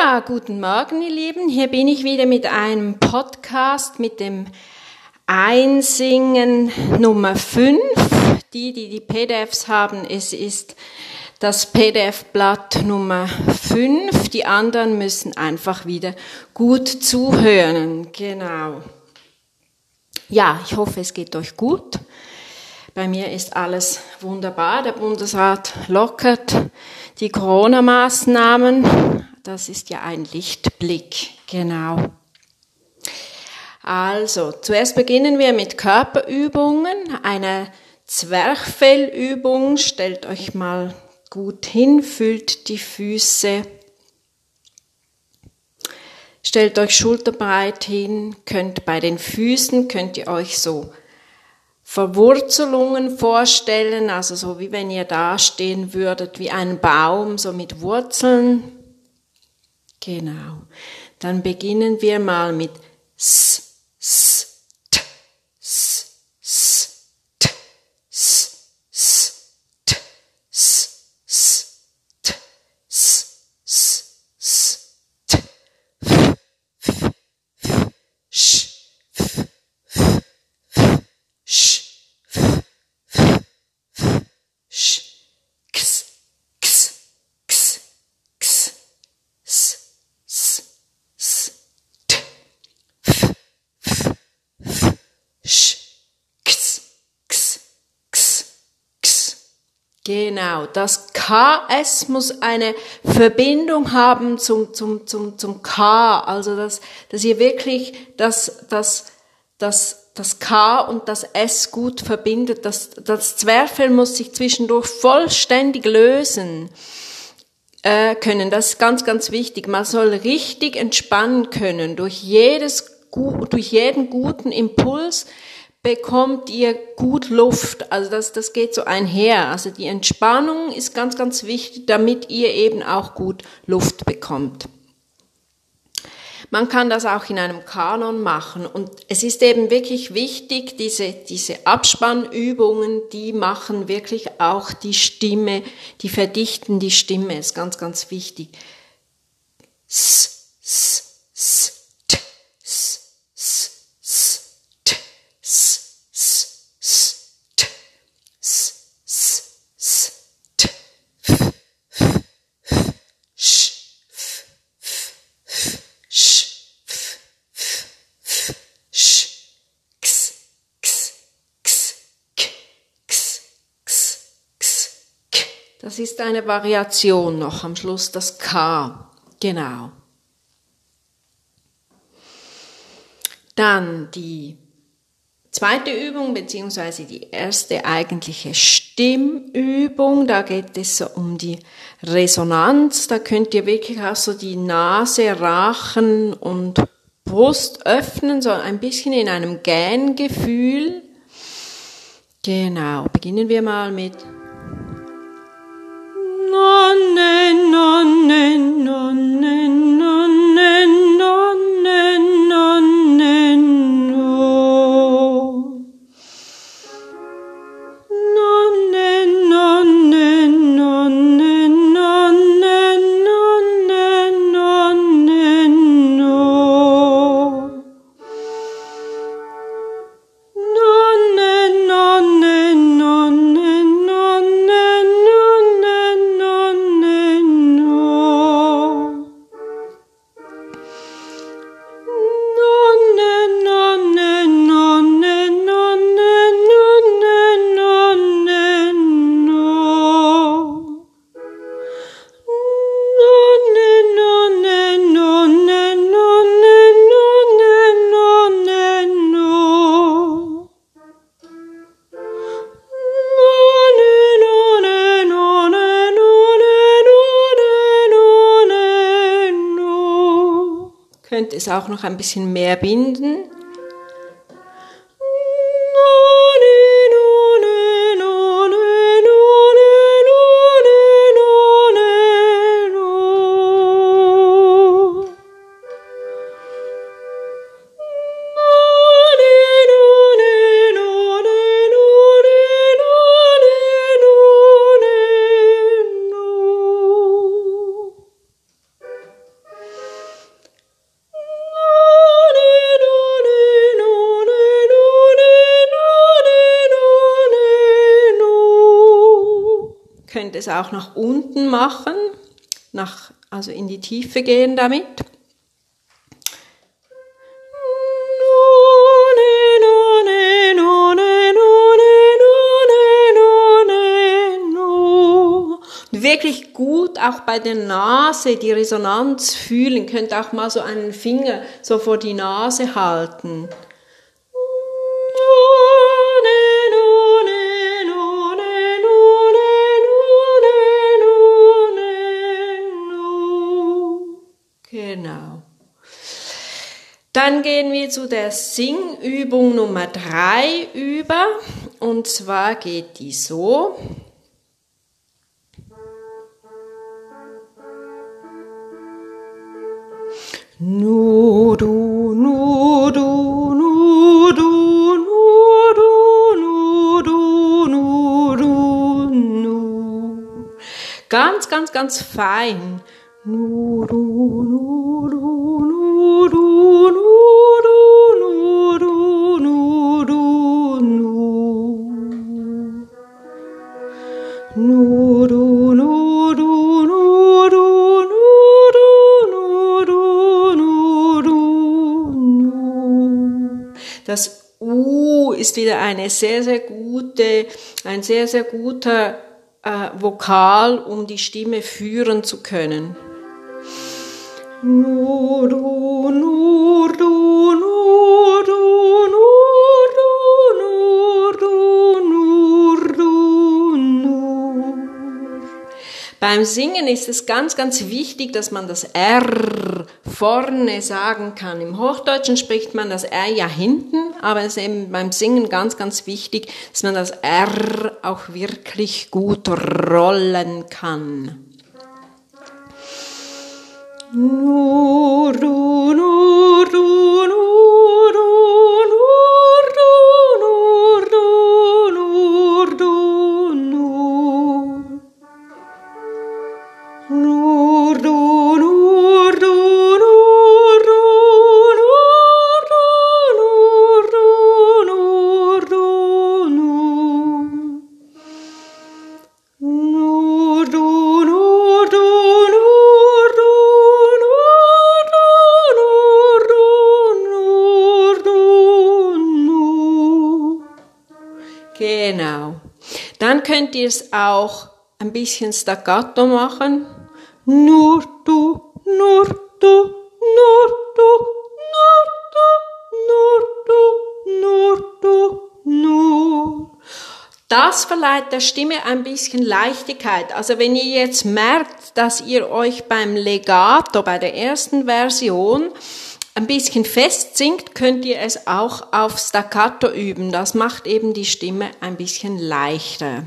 Ja, guten Morgen, ihr Lieben. Hier bin ich wieder mit einem Podcast mit dem Einsingen Nummer 5. Die, die die PDFs haben, es ist das PDF-Blatt Nummer 5. Die anderen müssen einfach wieder gut zuhören. Genau. Ja, ich hoffe, es geht euch gut. Bei mir ist alles wunderbar. Der Bundesrat lockert die Corona-Maßnahmen. Das ist ja ein Lichtblick, genau. Also, zuerst beginnen wir mit Körperübungen. Eine Zwerchfellübung. Stellt euch mal gut hin, fühlt die Füße. Stellt euch schulterbreit hin, könnt bei den Füßen, könnt ihr euch so Verwurzelungen vorstellen, also so wie wenn ihr dastehen würdet wie ein Baum, so mit Wurzeln. Genau. Dann beginnen wir mal mit S, S, Genau, das KS muss eine Verbindung haben zum, zum, zum, zum K, also dass, dass ihr wirklich das, das, das, das K und das S gut verbindet. Das, das Zwerchfell muss sich zwischendurch vollständig lösen äh, können. Das ist ganz, ganz wichtig. Man soll richtig entspannen können. Durch jedes, durch jeden guten Impuls bekommt ihr gut Luft. Also das, das geht so einher. Also die Entspannung ist ganz, ganz wichtig, damit ihr eben auch gut Luft bekommt. Man kann das auch in einem Kanon machen und es ist eben wirklich wichtig, diese, diese Abspannübungen, die machen wirklich auch die Stimme, die verdichten die Stimme, ist ganz, ganz wichtig. S, s, s, Ist eine Variation noch am Schluss, das K. Genau. Dann die zweite Übung, beziehungsweise die erste eigentliche Stimmübung. Da geht es so um die Resonanz. Da könnt ihr wirklich auch so die Nase, Rachen und Brust öffnen, so ein bisschen in einem Gähngefühl. Genau. Beginnen wir mal mit nonne, nonne, nonne, Könnt es auch noch ein bisschen mehr binden. Es auch nach unten machen, nach, also in die Tiefe gehen damit. wirklich gut auch bei der Nase die Resonanz fühlen. Könnt auch mal so einen Finger so vor die Nase halten. Dann gehen wir zu der Singübung Nummer drei über. Und zwar geht die so. Nu du, nu du, nu du, nu du, nu du, nu du, nu. Ganz, ganz, ganz fein. Nu du, eine sehr, sehr gute, ein sehr, sehr guter äh, Vokal, um die Stimme führen zu können. Nur du, nur du, nur du, nur du, nur du, nur du, nur. Beim Singen ist es ganz, ganz wichtig, dass man das R vorne sagen kann. Im Hochdeutschen spricht man das R ja hinten, aber es ist eben beim Singen ganz, ganz wichtig, dass man das R auch wirklich gut rollen kann. Nur nur du, nur könnt ihr es auch ein bisschen staccato machen. Nur du, nur du, nur du, nur du, nur du, nur du, nur. Das verleiht der Stimme ein bisschen Leichtigkeit. Also wenn ihr jetzt merkt, dass ihr euch beim Legato, bei der ersten Version, ein bisschen fest singt, könnt ihr es auch auf Staccato üben. Das macht eben die Stimme ein bisschen leichter.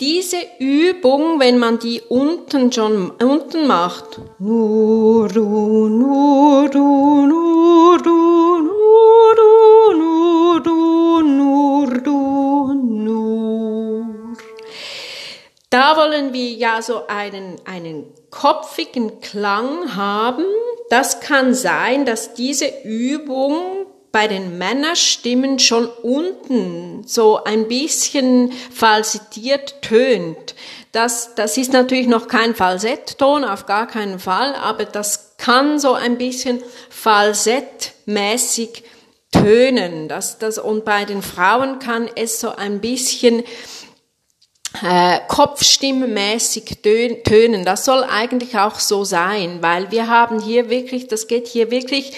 Diese Übung, wenn man die unten schon unten macht, nur du, nur du, nur du, nur du, nur du, nur du, nur. Da wollen wir ja so einen, einen kopfigen Klang haben. Das kann sein, dass diese Übung bei den Männerstimmen schon unten so ein bisschen falsitiert tönt. Das, das ist natürlich noch kein Falsettton, auf gar keinen Fall, aber das kann so ein bisschen falsettmäßig tönen. Das, das, und bei den Frauen kann es so ein bisschen äh, kopfstimmmäßig tönen. Das soll eigentlich auch so sein, weil wir haben hier wirklich, das geht hier wirklich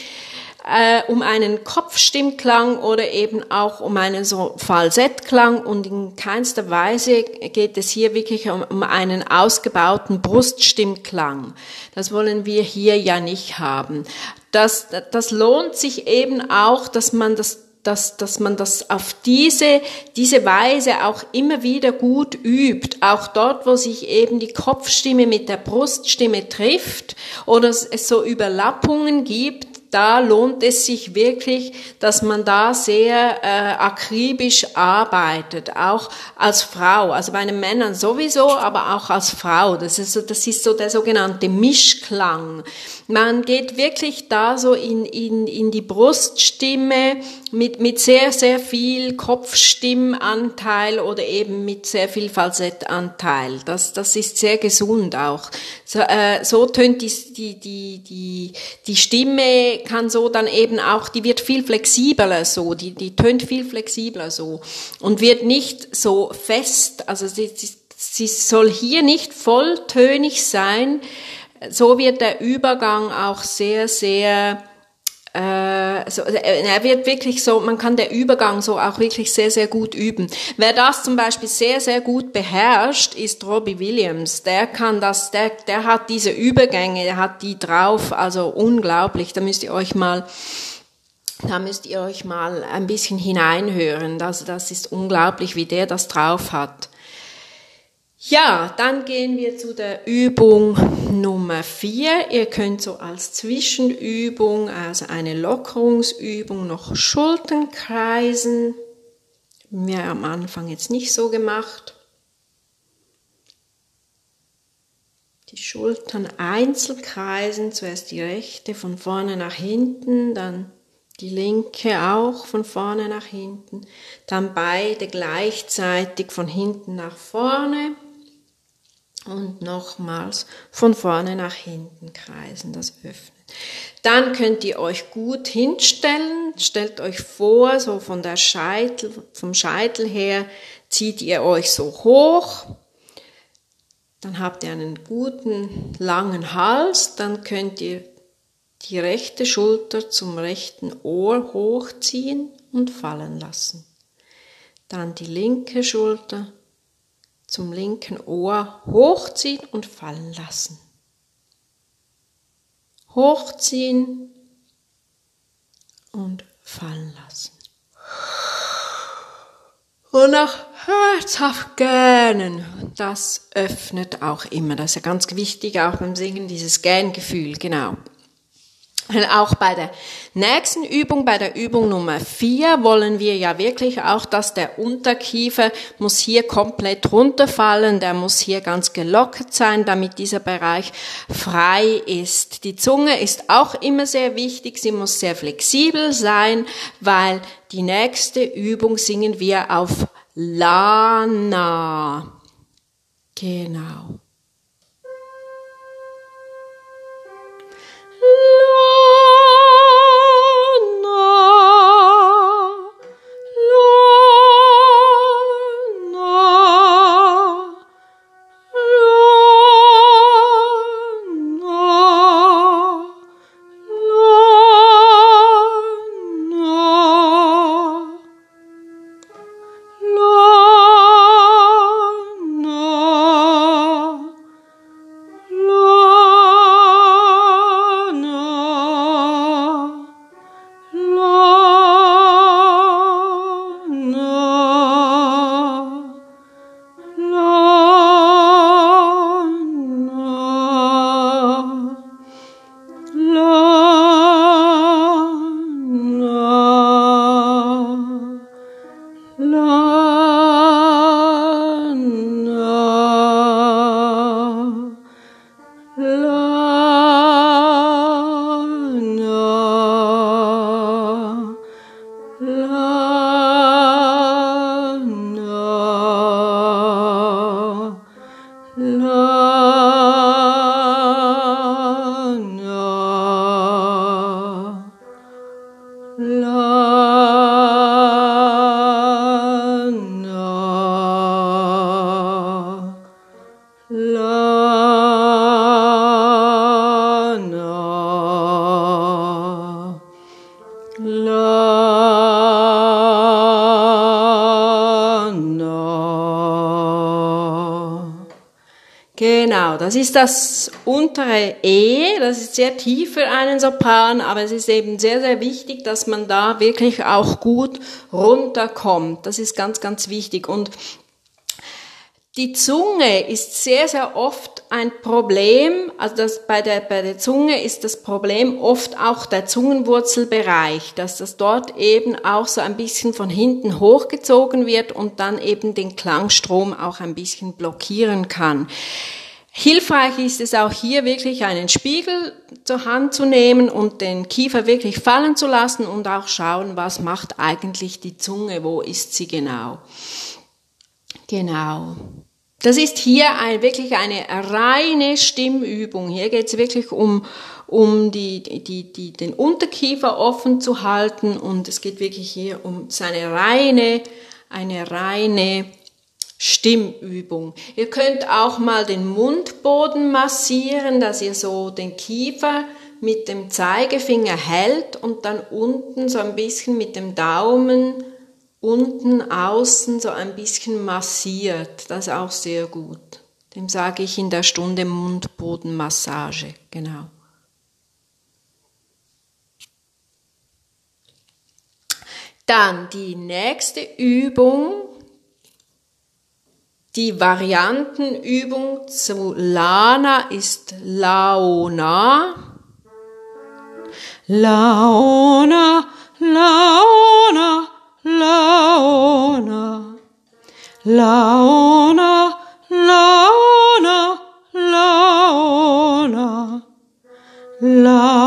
äh, um einen Kopfstimmklang oder eben auch um einen so Falsettklang und in keinster Weise geht es hier wirklich um, um einen ausgebauten Bruststimmklang. Das wollen wir hier ja nicht haben. Das, das lohnt sich eben auch, dass man das dass, dass man das auf diese, diese Weise auch immer wieder gut übt. Auch dort, wo sich eben die Kopfstimme mit der Bruststimme trifft oder es so Überlappungen gibt, da lohnt es sich wirklich, dass man da sehr äh, akribisch arbeitet, auch als Frau. Also bei den Männern sowieso, aber auch als Frau. Das ist so, das ist so der sogenannte Mischklang. Man geht wirklich da so in, in, in die Bruststimme mit, mit sehr, sehr viel Kopfstimmanteil oder eben mit sehr viel Falsettanteil. Das, das ist sehr gesund auch. So, äh, so tönt die, die, die, die, die Stimme kann so dann eben auch, die wird viel flexibler so, die, die tönt viel flexibler so und wird nicht so fest, also sie, sie, sie soll hier nicht volltönig sein, so wird der Übergang auch sehr, sehr äh, so, er wird wirklich so, man kann der Übergang so auch wirklich sehr, sehr gut üben. Wer das zum Beispiel sehr, sehr gut beherrscht, ist Robbie Williams. Der kann das, der, der hat diese Übergänge, der hat die drauf, also unglaublich. Da müsst ihr euch mal, da müsst ihr euch mal ein bisschen hineinhören. Also das ist unglaublich, wie der das drauf hat. Ja, dann gehen wir zu der Übung Nummer vier. Ihr könnt so als Zwischenübung, also eine Lockerungsübung, noch Schultern kreisen. Wir am Anfang jetzt nicht so gemacht. Die Schultern einzeln kreisen, zuerst die rechte von vorne nach hinten, dann die linke auch von vorne nach hinten, dann beide gleichzeitig von hinten nach vorne und nochmals von vorne nach hinten kreisen, das öffnen. Dann könnt ihr euch gut hinstellen, stellt euch vor, so von der Scheitel, vom Scheitel her zieht ihr euch so hoch, dann habt ihr einen guten langen Hals, dann könnt ihr die rechte Schulter zum rechten Ohr hochziehen und fallen lassen. Dann die linke Schulter zum linken Ohr hochziehen und fallen lassen. Hochziehen und fallen lassen. Und nach herzhaft gähnen, das öffnet auch immer. Das ist ja ganz wichtig, auch beim Singen, dieses Gähngefühl, genau. Auch bei der nächsten Übung, bei der Übung Nummer vier, wollen wir ja wirklich auch, dass der Unterkiefer muss hier komplett runterfallen, der muss hier ganz gelockert sein, damit dieser Bereich frei ist. Die Zunge ist auch immer sehr wichtig, sie muss sehr flexibel sein, weil die nächste Übung singen wir auf Lana. Genau. Genau, das ist das untere E, das ist sehr tief für einen Sopran, aber es ist eben sehr, sehr wichtig, dass man da wirklich auch gut runterkommt. Das ist ganz, ganz wichtig. Und die Zunge ist sehr, sehr oft ein Problem, also das bei der, bei der Zunge ist das Problem oft auch der Zungenwurzelbereich, dass das dort eben auch so ein bisschen von hinten hochgezogen wird und dann eben den Klangstrom auch ein bisschen blockieren kann. Hilfreich ist es auch hier wirklich einen Spiegel zur Hand zu nehmen und den Kiefer wirklich fallen zu lassen und auch schauen, was macht eigentlich die Zunge, wo ist sie genau. Genau. Das ist hier ein, wirklich eine reine Stimmübung. Hier geht es wirklich um, um die, die, die, den Unterkiefer offen zu halten und es geht wirklich hier um seine reine, eine reine Stimmübung. Ihr könnt auch mal den Mundboden massieren, dass ihr so den Kiefer mit dem Zeigefinger hält und dann unten so ein bisschen mit dem Daumen unten außen so ein bisschen massiert. Das ist auch sehr gut. Dem sage ich in der Stunde Mundbodenmassage. Genau. Dann die nächste Übung, die Variantenübung zu Lana ist Laona. Laona, Laona, Laona, Laona, Laona, Laona, Laona,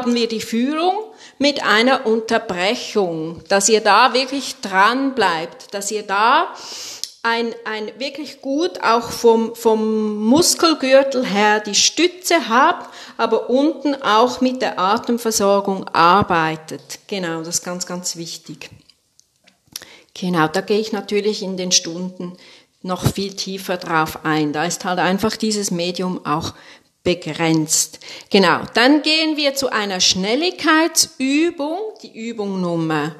haben wir die Führung mit einer Unterbrechung, dass ihr da wirklich dran bleibt, dass ihr da ein, ein wirklich gut auch vom, vom Muskelgürtel her die Stütze habt, aber unten auch mit der Atemversorgung arbeitet. Genau, das ist ganz, ganz wichtig. Genau, da gehe ich natürlich in den Stunden noch viel tiefer drauf ein. Da ist halt einfach dieses Medium auch begrenzt. Genau, dann gehen wir zu einer Schnelligkeitsübung, die Übung Nummer,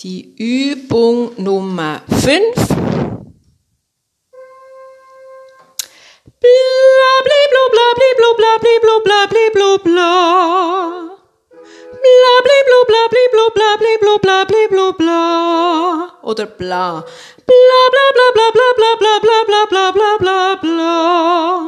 die Übung Nummer 5. Bla bli blu bla bli blu bla bli blu bla bli blu bla. Bla bli blu bla bli blu bla bli blu bla bli blu bla. Oder bla. Bla bla bla bla bla bla bla bla bla bla bla bla.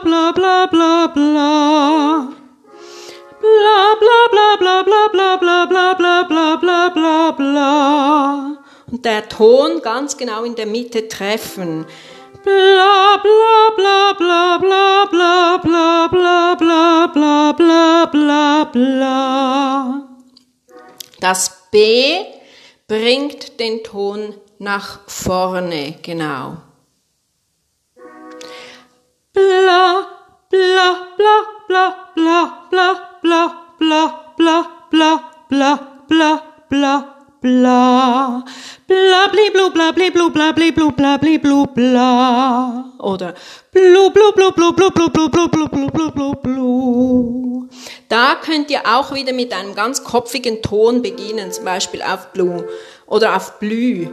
der Ton ganz genau in der Mitte treffen. Bla bla bla bla bla bla bla bla bla bla bla bla bla. Das B bringt den Ton nach vorne, genau. Bla, bla, bla, bla, bla, bla, bla, bla, bla, bla, bla, bla, bla, bla. Bla, bli, blu, bla, bli, blu, bla, bli, blu, bla, bli, blu, bla. Oder blu, blu, blu, blu, blu, blu, blu, blu, blu, blu, blu, blu, blu. Da könnt ihr auch wieder mit einem ganz kopfigen Ton beginnen, zum Beispiel auf blu oder auf blü.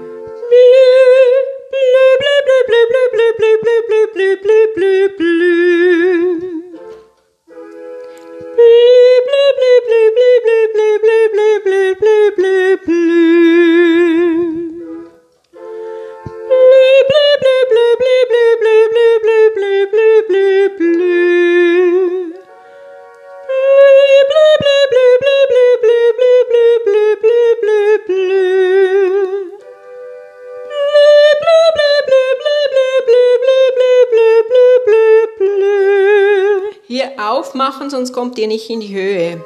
bleep, bleep, bleep, bleep, bleep, bleep, bleep, bleep, bleep, bleep, bleep, bleep, bleep. hier aufmachen, sonst kommt ihr nicht in die Höhe.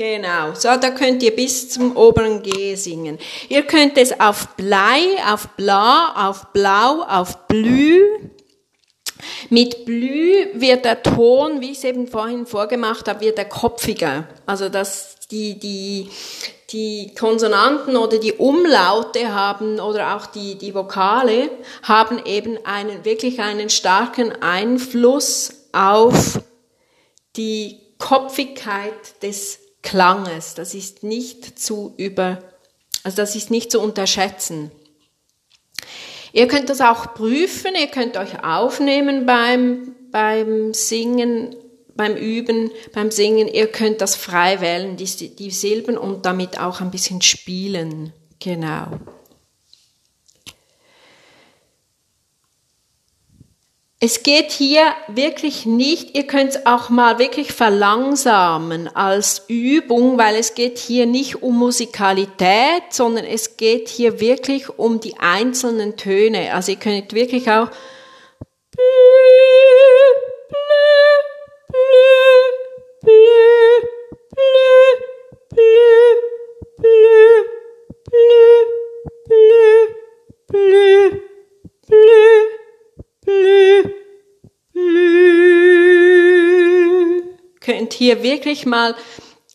Genau, so, da könnt ihr bis zum oberen G singen. Ihr könnt es auf Blei, auf Bla, auf Blau, auf Blü, mit Blü wird der Ton, wie ich es eben vorhin vorgemacht habe, wird er kopfiger. Also dass die, die, die Konsonanten oder die Umlaute haben oder auch die, die Vokale haben eben einen, wirklich einen starken Einfluss auf die Kopfigkeit des Klanges. Das ist nicht zu über, also das ist nicht zu unterschätzen. Ihr könnt das auch prüfen, ihr könnt euch aufnehmen beim, beim Singen, beim Üben, beim Singen. Ihr könnt das frei wählen, die, die Silben und damit auch ein bisschen spielen. Genau. Es geht hier wirklich nicht, ihr könnt es auch mal wirklich verlangsamen als Übung, weil es geht hier nicht um Musikalität, sondern es geht hier wirklich um die einzelnen Töne. Also ihr könnt wirklich auch Könnt hier wirklich mal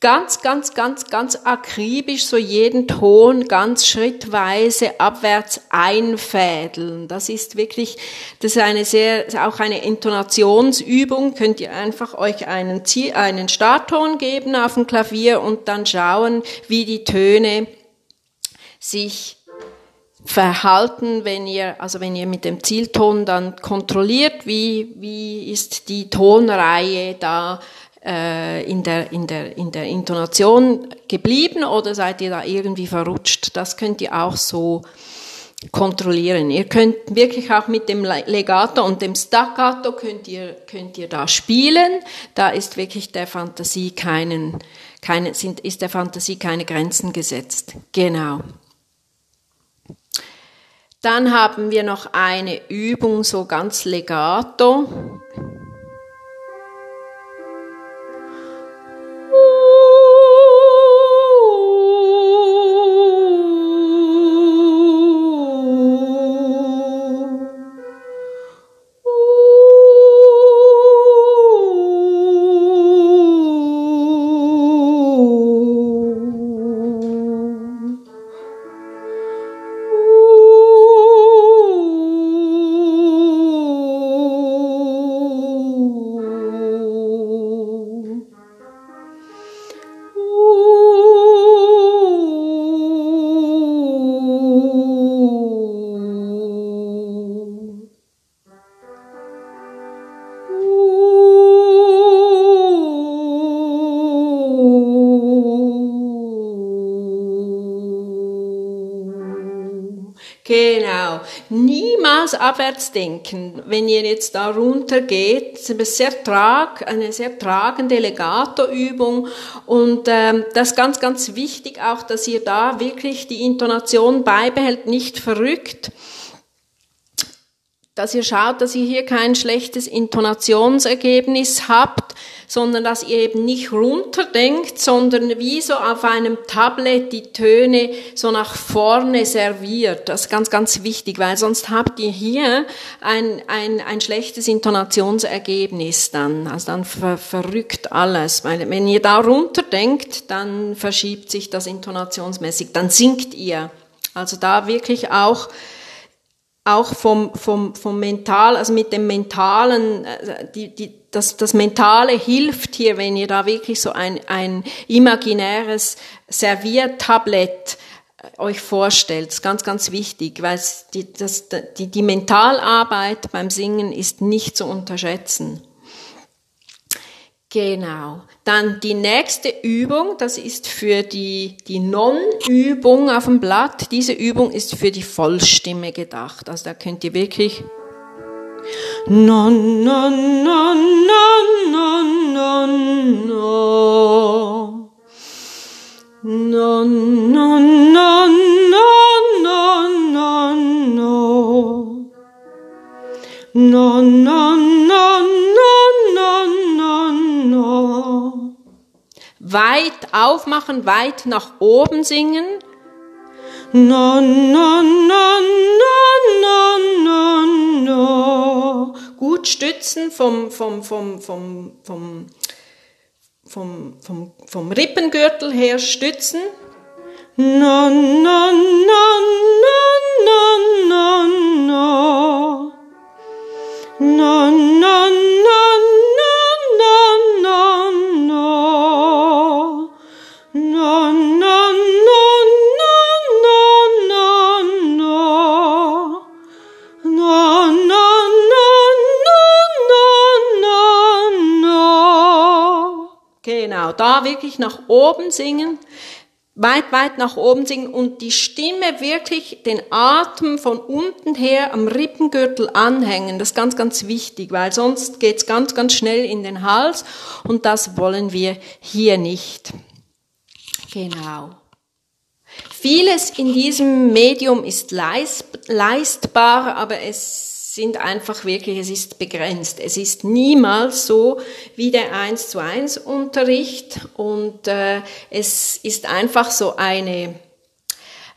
ganz, ganz, ganz, ganz akribisch so jeden Ton ganz schrittweise abwärts einfädeln. Das ist wirklich, das ist eine sehr, auch eine Intonationsübung. Könnt ihr einfach euch einen, einen Startton geben auf dem Klavier und dann schauen, wie die Töne sich verhalten, wenn ihr, also wenn ihr mit dem Zielton dann kontrolliert, wie, wie ist die Tonreihe da äh, in, der, in, der, in der Intonation geblieben oder seid ihr da irgendwie verrutscht? Das könnt ihr auch so kontrollieren. Ihr könnt wirklich auch mit dem Legato und dem Staccato könnt ihr, könnt ihr da spielen. Da ist wirklich der Fantasie keinen, keine, sind, ist der Fantasie keine Grenzen gesetzt. Genau. Dann haben wir noch eine Übung so ganz legato. Niemals abwärts denken, wenn ihr jetzt da runter geht. Ist sehr trag, eine sehr tragende Legato-Übung. Und ähm, das ist ganz, ganz wichtig auch, dass ihr da wirklich die Intonation beibehält, nicht verrückt dass ihr schaut, dass ihr hier kein schlechtes Intonationsergebnis habt, sondern dass ihr eben nicht runterdenkt, sondern wie so auf einem Tablet die Töne so nach vorne serviert. Das ist ganz, ganz wichtig, weil sonst habt ihr hier ein, ein, ein schlechtes Intonationsergebnis dann. Also dann ver, verrückt alles. Weil wenn ihr da runterdenkt, dann verschiebt sich das intonationsmäßig, dann sinkt ihr. Also da wirklich auch auch vom, vom, vom Mental, also mit dem Mentalen, äh, die, die, das, das Mentale hilft hier, wenn ihr da wirklich so ein, ein imaginäres Serviertablett äh, euch vorstellt. Das ist ganz, ganz wichtig, weil die, das, die, die Mentalarbeit beim Singen ist nicht zu unterschätzen. Genau. Dann die nächste Übung, das ist für die, die Non-Übung auf dem Blatt. Diese Übung ist für die Vollstimme gedacht. Also da könnt ihr wirklich Non, non, non, non, non, non, non. Non, non, non, non, non, non, non. Non, non, weit aufmachen, weit nach oben singen. Na, na, na, na, na, na, na. Gut stützen vom, vom, vom, vom, vom, vom, vom, vom Rippengürtel her stützen. Na, na, na, na, na, na, na. Na, da wirklich nach oben singen, weit, weit nach oben singen und die Stimme wirklich den Atem von unten her am Rippengürtel anhängen. Das ist ganz, ganz wichtig, weil sonst geht's ganz, ganz schnell in den Hals und das wollen wir hier nicht. Genau. Vieles in diesem Medium ist leistbar, aber es sind einfach wirklich, es ist begrenzt. Es ist niemals so wie der 1 zu 1 Unterricht und äh, es ist einfach so eine,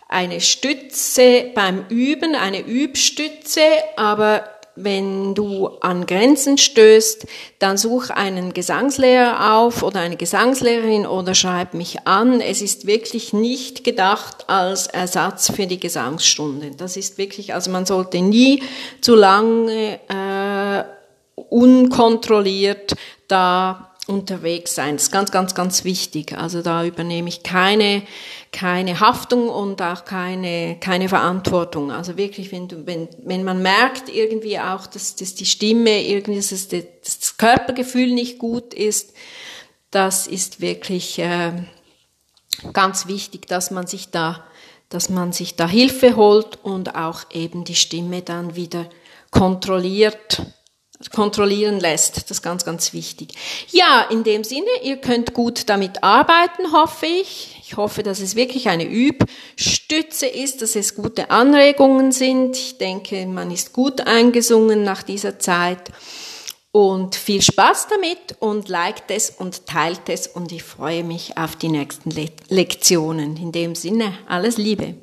eine Stütze beim Üben, eine Übstütze, aber wenn du an Grenzen stößt, dann such einen Gesangslehrer auf oder eine Gesangslehrerin oder schreib mich an. Es ist wirklich nicht gedacht als Ersatz für die Gesangsstunde. Das ist wirklich, also man sollte nie zu lange äh, unkontrolliert da unterwegs sein. Das ist ganz, ganz, ganz wichtig. Also da übernehme ich keine, keine Haftung und auch keine, keine Verantwortung. Also wirklich, wenn, du, wenn, wenn man merkt irgendwie auch, dass, dass die Stimme, irgendwie, dass das Körpergefühl nicht gut ist, das ist wirklich äh, ganz wichtig, dass man sich da, dass man sich da Hilfe holt und auch eben die Stimme dann wieder kontrolliert kontrollieren lässt. Das ist ganz, ganz wichtig. Ja, in dem Sinne, ihr könnt gut damit arbeiten, hoffe ich. Ich hoffe, dass es wirklich eine Übstütze ist, dass es gute Anregungen sind. Ich denke, man ist gut eingesungen nach dieser Zeit. Und viel Spaß damit und liked es und teilt es und ich freue mich auf die nächsten Le Lektionen. In dem Sinne, alles Liebe.